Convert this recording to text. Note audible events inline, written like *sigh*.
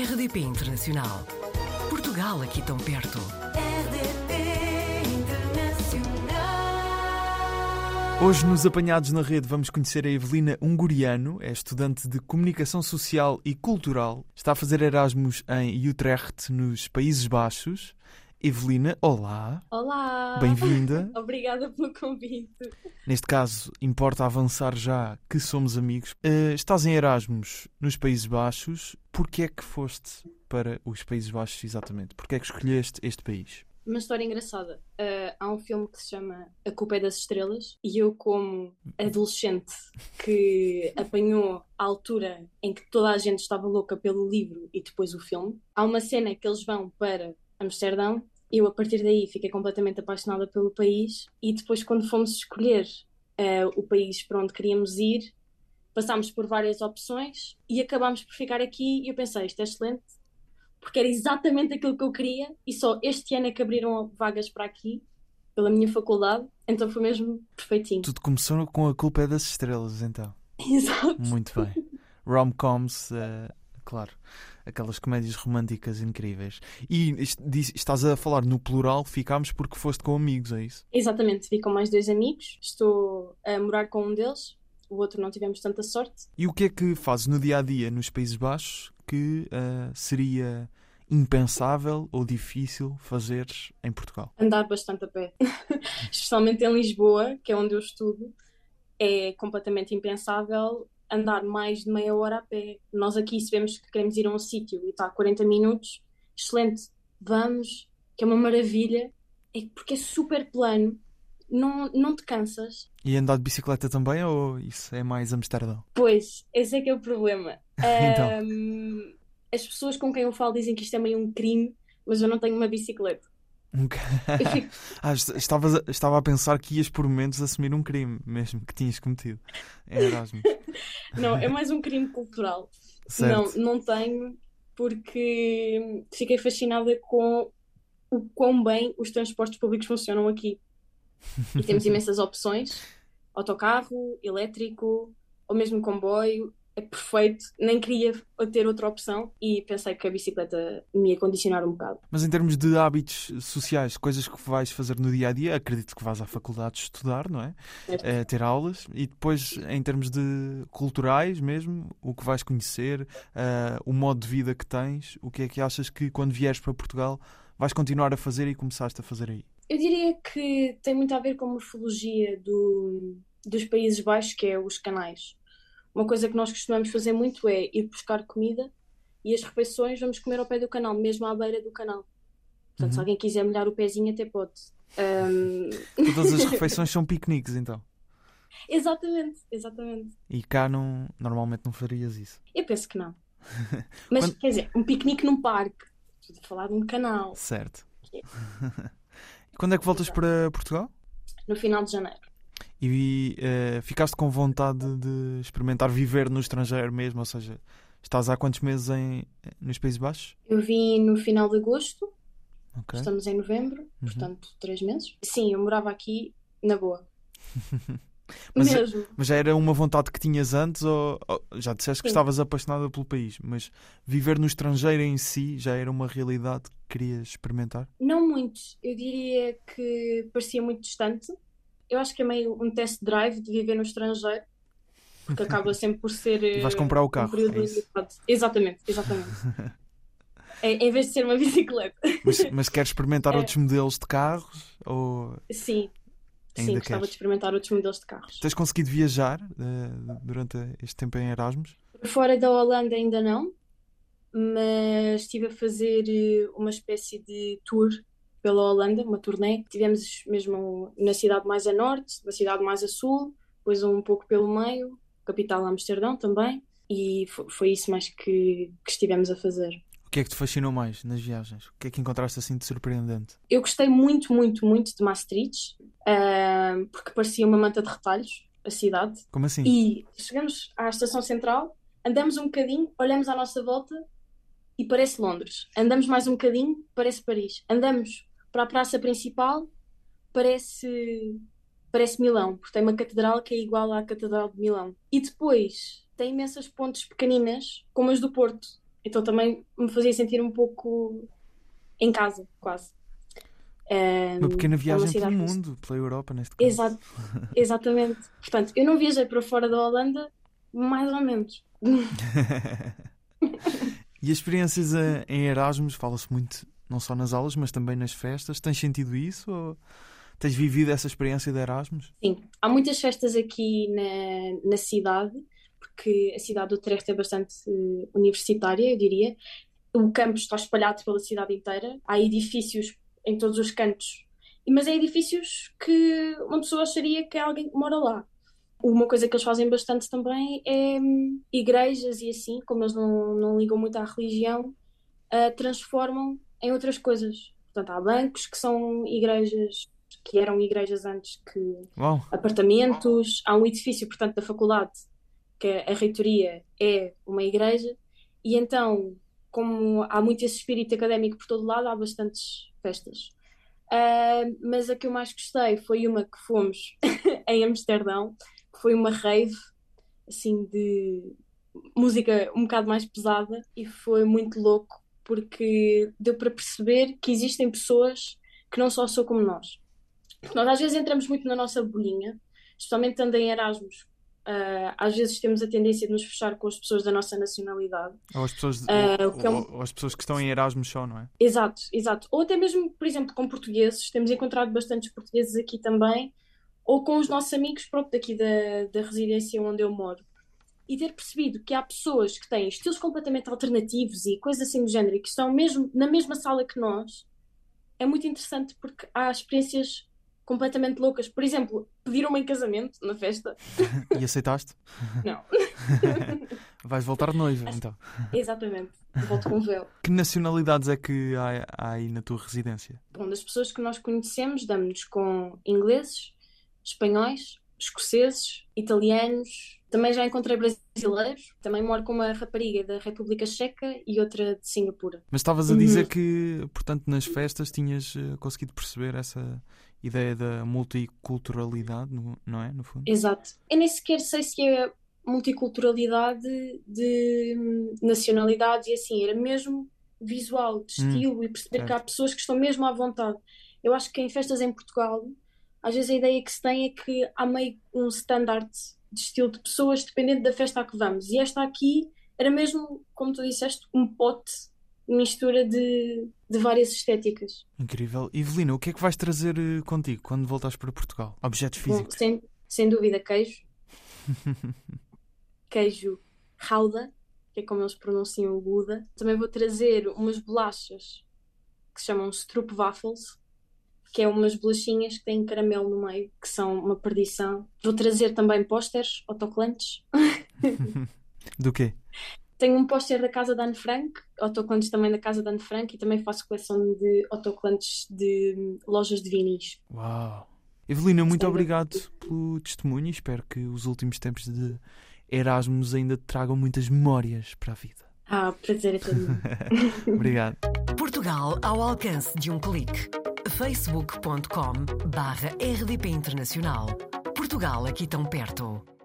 RDP Internacional. Portugal aqui tão perto. RDP Internacional. Hoje, nos Apanhados na Rede, vamos conhecer a Evelina Unguriano, é estudante de Comunicação Social e Cultural, está a fazer Erasmus em Utrecht, nos Países Baixos. Evelina, olá, Olá! bem-vinda. *laughs* Obrigada pelo convite. Neste caso, importa avançar já que somos amigos. Eh, estás em Erasmus nos Países Baixos, porquê é que foste para os Países Baixos exatamente? Porquê é que escolheste este país? Uma história engraçada. Ah, há um filme que se chama A Culpa é das Estrelas e eu, como adolescente que *laughs* apanhou a altura em que toda a gente estava louca pelo livro e depois o filme, há uma cena que eles vão para Amsterdão. Eu, a partir daí, fiquei completamente apaixonada pelo país e depois, quando fomos escolher ah, o país para onde queríamos ir, passámos por várias opções e acabámos por ficar aqui e eu pensei, isto é excelente, porque era exatamente aquilo que eu queria e só este ano é que abriram vagas para aqui, pela minha faculdade, então foi mesmo perfeitinho. Tudo começou com a culpa é das estrelas, então. *laughs* Exato. Muito bem. Rom-coms, eh, claro. Aquelas comédias românticas incríveis. E estás a falar no plural, ficámos porque foste com amigos, é isso? Exatamente, vi com mais dois amigos, estou a morar com um deles, o outro não tivemos tanta sorte. E o que é que fazes no dia a dia nos Países Baixos que eh, seria impensável ou difícil fazeres em Portugal? Andar bastante a pé, *laughs* especialmente em Lisboa, que é onde eu estudo, é completamente impensável andar mais de meia hora a pé. Nós aqui, se vemos que queremos ir a um sítio e está a 40 minutos, excelente, vamos, que é uma maravilha, é porque é super plano, não, não te cansas. E andar de bicicleta também ou isso é mais Amsterdão? Pois, esse é que é o problema. *laughs* Então. Ahm, as pessoas com quem eu falo dizem que isto é meio um crime, mas eu não tenho uma bicicleta. Fico, *laughs* Ah, est- estavas a- estava a pensar que ias por momentos assumir um crime mesmo que tinhas cometido em Erasmus. *laughs* não, é mais um crime cultural. Certo. Não, não tenho, porque fiquei fascinada com o quão bem os transportes públicos funcionam aqui. E temos *laughs* imensas opções: autocarro, elétrico, ou mesmo comboio. É perfeito, nem queria ter outra opção e pensei que a bicicleta me ia condicionar um bocado. Mas em termos de hábitos sociais, coisas que vais fazer no dia a dia, acredito que vais à faculdade estudar, não é? Eh, ter aulas e depois, em termos de culturais mesmo, o que vais conhecer, eh, o modo de vida que tens, o que é que achas que quando vieres para Portugal vais continuar a fazer e começaste a fazer aí? Eu diria que tem muito a ver com a morfologia do, dos Países Baixos, que é os canais. Uma coisa que nós costumamos fazer muito é ir buscar comida e as refeições vamos comer ao pé do canal, mesmo à beira do canal. Portanto, se Uhum. alguém quiser molhar o pezinho, até pode. Ahm, *laughs* Todas as refeições são piqueniques, então. *laughs* exatamente, exatamente. E cá não, normalmente não farias isso. Eu penso que não. *laughs* Mas, Quando- quer dizer, um piquenique num parque. Estou a falar de um canal. Certo. E quando é que voltas para Portugal? No final de janeiro. E eh, ficaste com vontade de experimentar viver no estrangeiro mesmo? Ou seja, estás há quantos meses em, nos Países Baixos? Eu vim no final de agosto, Ok. estamos em novembro, Uhum. portanto, três meses. Sim, eu morava aqui na boa. *laughs* Mas- Mesmo. Mas já era uma vontade que tinhas antes ou, ou- já disseste que Sim. estavas apaixonada pelo país, mas viver no estrangeiro em si já era uma realidade que querias experimentar? Não muito. Eu diria que parecia muito distante. Eu acho que é meio um test drive de viver no estrangeiro, porque acaba *laughs* sempre por ser. E vais eh, comprar o um carro, período é. Exatamente, exatamente. *laughs* É, em vez de ser uma *laughs* bicicleta. Mas, mas queres experimentar É. outros modelos de carros? Ou Sim, Ainda sim, gostava queres? de experimentar outros modelos de carros. tens conseguido viajar eh, durante este tempo em Erasmus? Fora da Holanda ainda não, mas estive a fazer eh, uma espécie de tour pela Holanda, uma turnê. Tivemos mesmo na cidade mais a norte, na cidade mais a sul, depois um pouco pelo meio, capital Amsterdão também, e fo- foi isso mais que, que estivemos a fazer. O que é que te fascinou mais nas viagens? O que é que encontraste assim de surpreendente? Eu gostei muito, muito, muito de Maastricht, ah, porque parecia uma manta de retalhos, a cidade. Como assim? E chegamos à estação central, andamos um bocadinho, olhamos à nossa volta e parece Londres. Andamos mais um bocadinho, parece Paris. Andamos para a praça principal, parece parece Milão, porque tem uma catedral que é igual à Catedral de Milão. E depois tem imensas pontes pequeninas, como as do Porto. Então também me fazia sentir um pouco em casa, quase. Um, Uma pequena é uma viagem pelo que- mundo, pela Europa, neste caso. Exato, *laughs* exatamente. Portanto, eu não viajei para fora da Holanda, mais ou menos. *laughs* E as experiências em Erasmus, fala-se muito, não só nas aulas, mas também nas festas. Tens sentido isso? Ou tens vivido essa experiência de Erasmus? Sim, há muitas festas aqui na, na cidade, porque a cidade de Utrecht é bastante eh, universitária, eu diria. O campus está espalhado pela cidade inteira, há edifícios em todos os cantos, mas é edifícios que uma pessoa acharia que é alguém que mora lá. Uma coisa que eles fazem bastante também é hum, igrejas e assim, como eles não, não ligam muito à religião, ah, transformam em outras coisas. Portanto, há bancos que são igrejas, que eram igrejas antes que Uau! apartamentos, há um edifício, portanto, da faculdade, que a reitoria é uma igreja, e então, como há muito esse espírito académico por todo lado, há bastantes festas. Ah, mas a que eu mais gostei foi uma que fomos *laughs* em Amsterdão, que foi uma rave, assim, de música um bocado mais pesada, e foi muito louco, porque deu para perceber que existem pessoas que não só são como nós. Nós às vezes entramos muito na nossa bolinha, especialmente estando em Erasmus. ah, às vezes temos a tendência de nos fechar com as pessoas da nossa nacionalidade. Ou as pessoas, que é um- ou- ou as pessoas que estão em Erasmus só, não é? Exato, exato. Ou até mesmo, por exemplo, com portugueses. Temos encontrado bastantes portugueses aqui também. Ou com os nossos amigos, pronto, daqui da, da residência onde eu moro. E ter percebido que há pessoas que têm estilos completamente alternativos e coisas assim do género e que estão mesmo na mesma sala que nós, é muito interessante porque há experiências completamente loucas. Por exemplo, pediram-me em casamento na festa. *laughs* E aceitaste? Não. *laughs* Vais voltar noiva, então. Exatamente. Volto com véu. Que nacionalidades é que há, há aí na tua residência? Bom, das pessoas que nós conhecemos, damos-nos com ingleses, espanhóis, escoceses, italianos. Também já encontrei brasileiros. Também moro com uma rapariga da República Checa e outra de Singapura. Mas estavas a dizer Uhum. que, portanto, nas festas tinhas eh, conseguido perceber essa ideia da multiculturalidade, não é? No fundo. Exato. Eu nem sequer sei se é multiculturalidade de hum, nacionalidades e assim, era mesmo visual, de Hum, estilo e perceber que há certo. pessoas que estão mesmo à vontade. Eu acho que em festas em Portugal, às vezes a ideia que se tem é que há meio um standard de estilo de pessoas dependendo da festa a que vamos. E esta aqui era mesmo, como tu disseste, um pote, mistura de, de várias estéticas. Incrível. Evelina, o que é que vais trazer eh, contigo quando voltares para Portugal? Objetos Bom, físicos. sem, sem dúvida, queijo. *laughs* queijo rauda, que é como eles pronunciam o Buda. Também vou trazer umas bolachas que se chamam Stroopwafels, que é umas bolachinhas que têm caramelo no meio, que são uma perdição. Vou trazer também pósteres autocolantes. *laughs* Do quê? Tenho um póster da casa da Anne Frank, autocolantes também da casa da Anne Frank e também faço coleção de autocolantes de lojas de vinis. Uau! Evelina, muito Sem obrigado pelo testemunho e espero que os últimos tempos de Erasmus ainda te tragam muitas memórias para a vida. Ah, prazer é todo. *laughs* Obrigado. Portugal ao alcance de um clique. facebook.com barra rdp internacional. Portugal aqui tão perto.